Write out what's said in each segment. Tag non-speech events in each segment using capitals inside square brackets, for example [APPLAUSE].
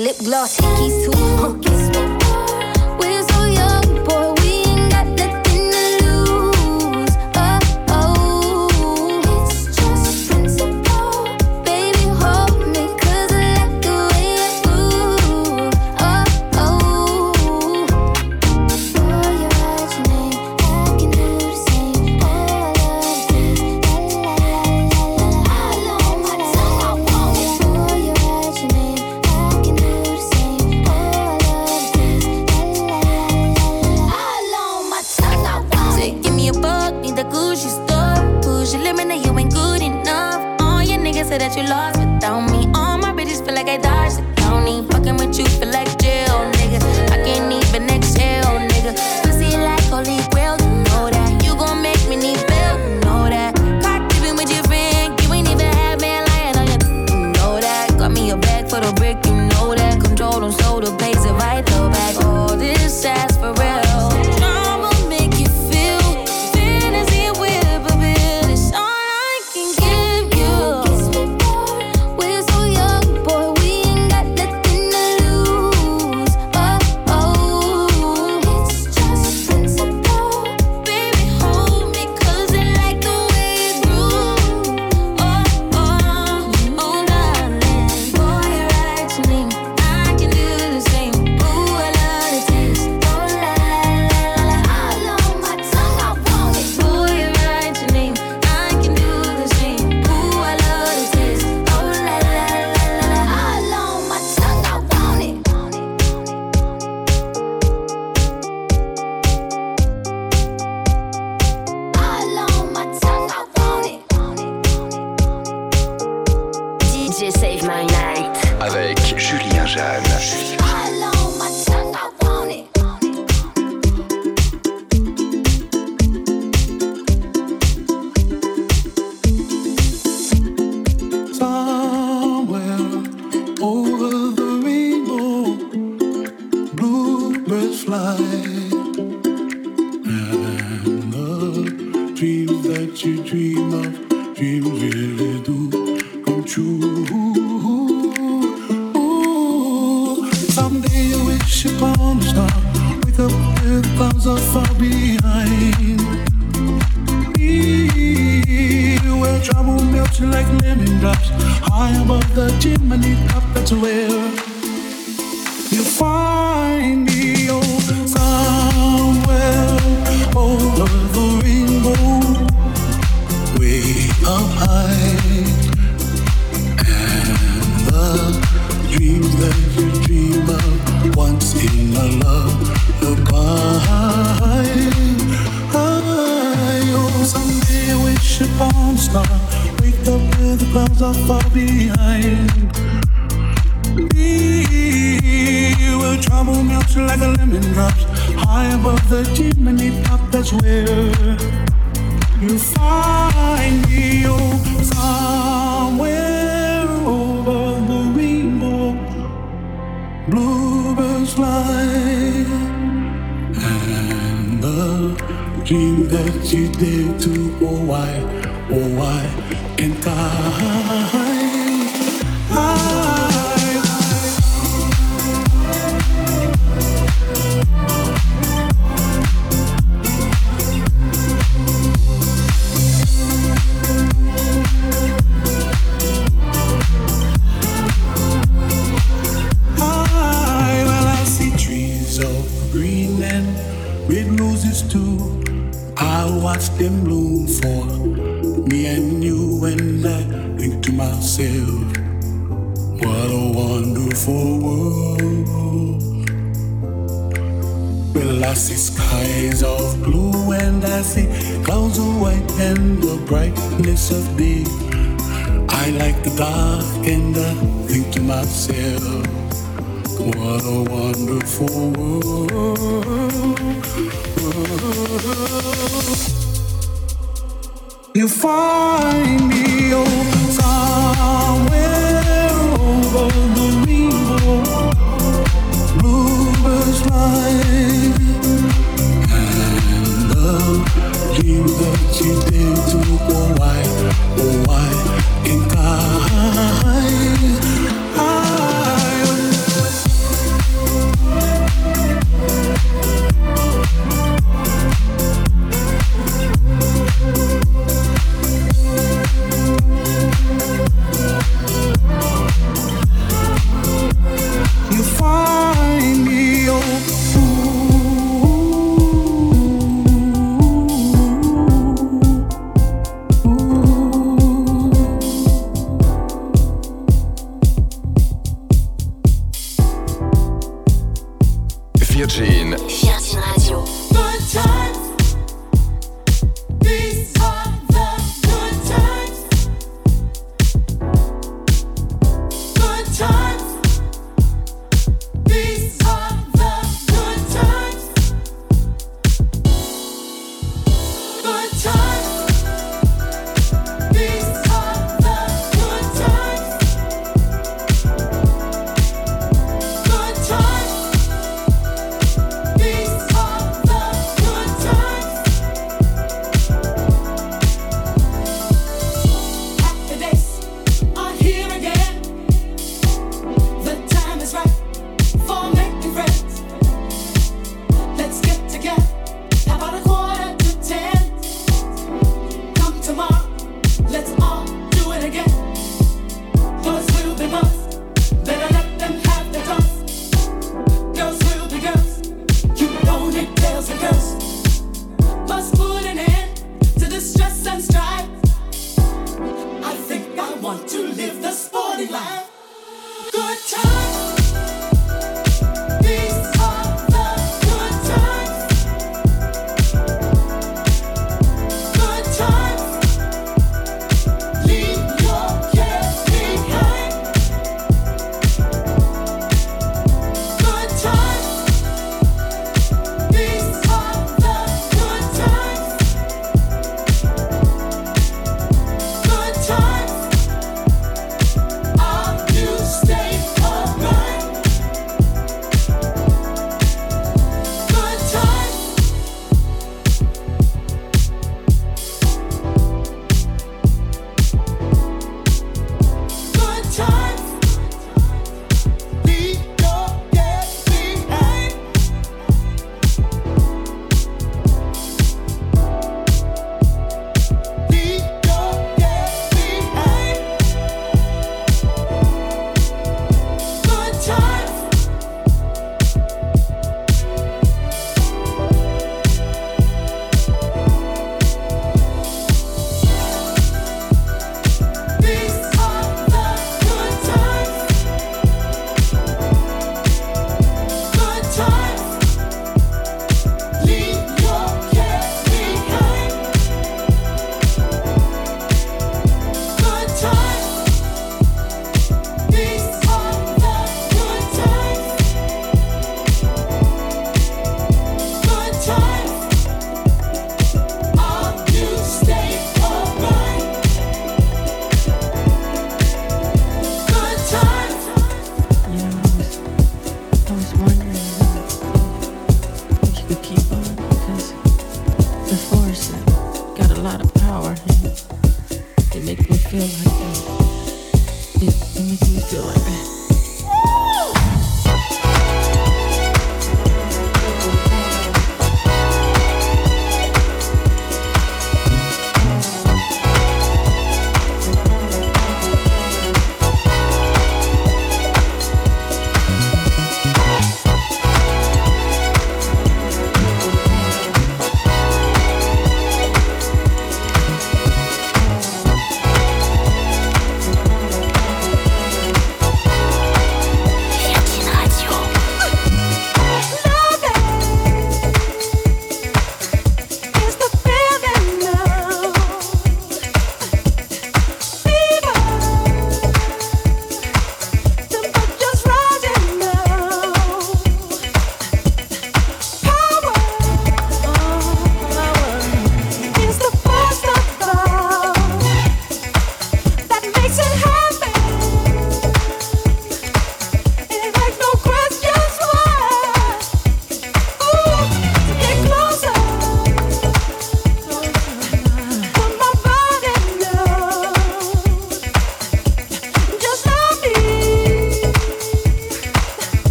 Once gloss, a too. [LAUGHS] goodbye. dream that you did to oh why oh why and time of being. I like the dark and I think to myself, what a wonderful world. You find me oh, somewhere over the rainbow, bluebirds fly and the dream that you did to the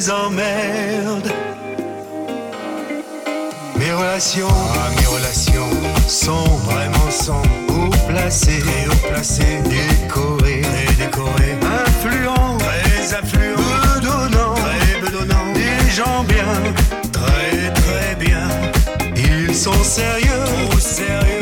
les emmerdes. Mes relations, ah, mes relations sont vraiment sans haut placé, très haut placé, décoré, très décoré, influent, très affluent, peu donnant, très peu des gens bien, très très bien. Ils sont sérieux, trop sérieux.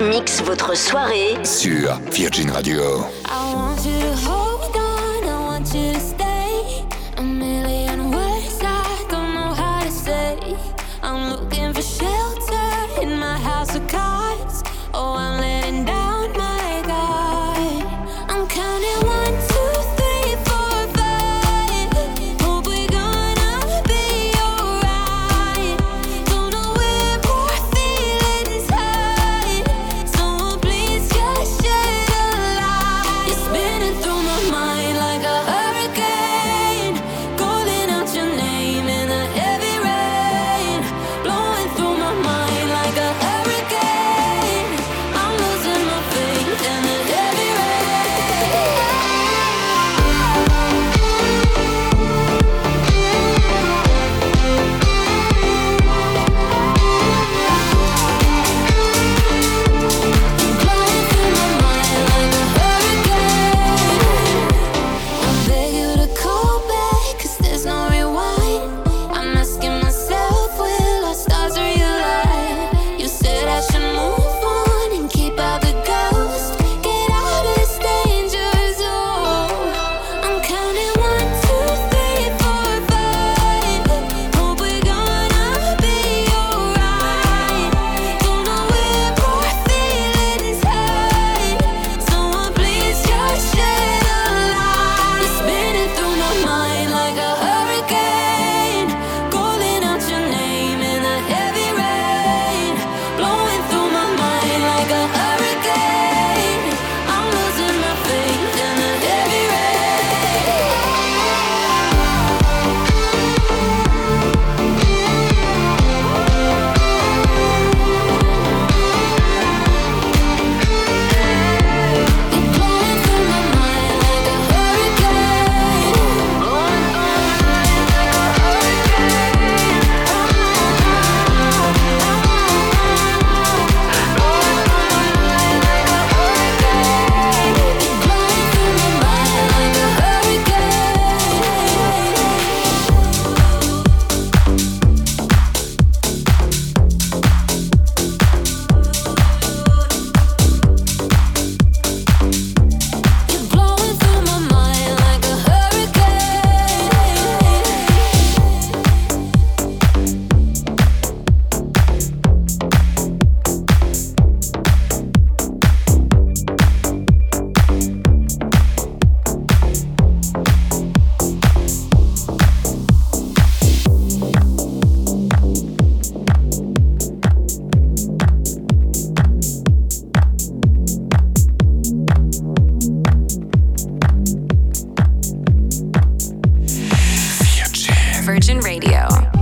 Mixe votre soirée sur Virgin Radio. Virgin Radio.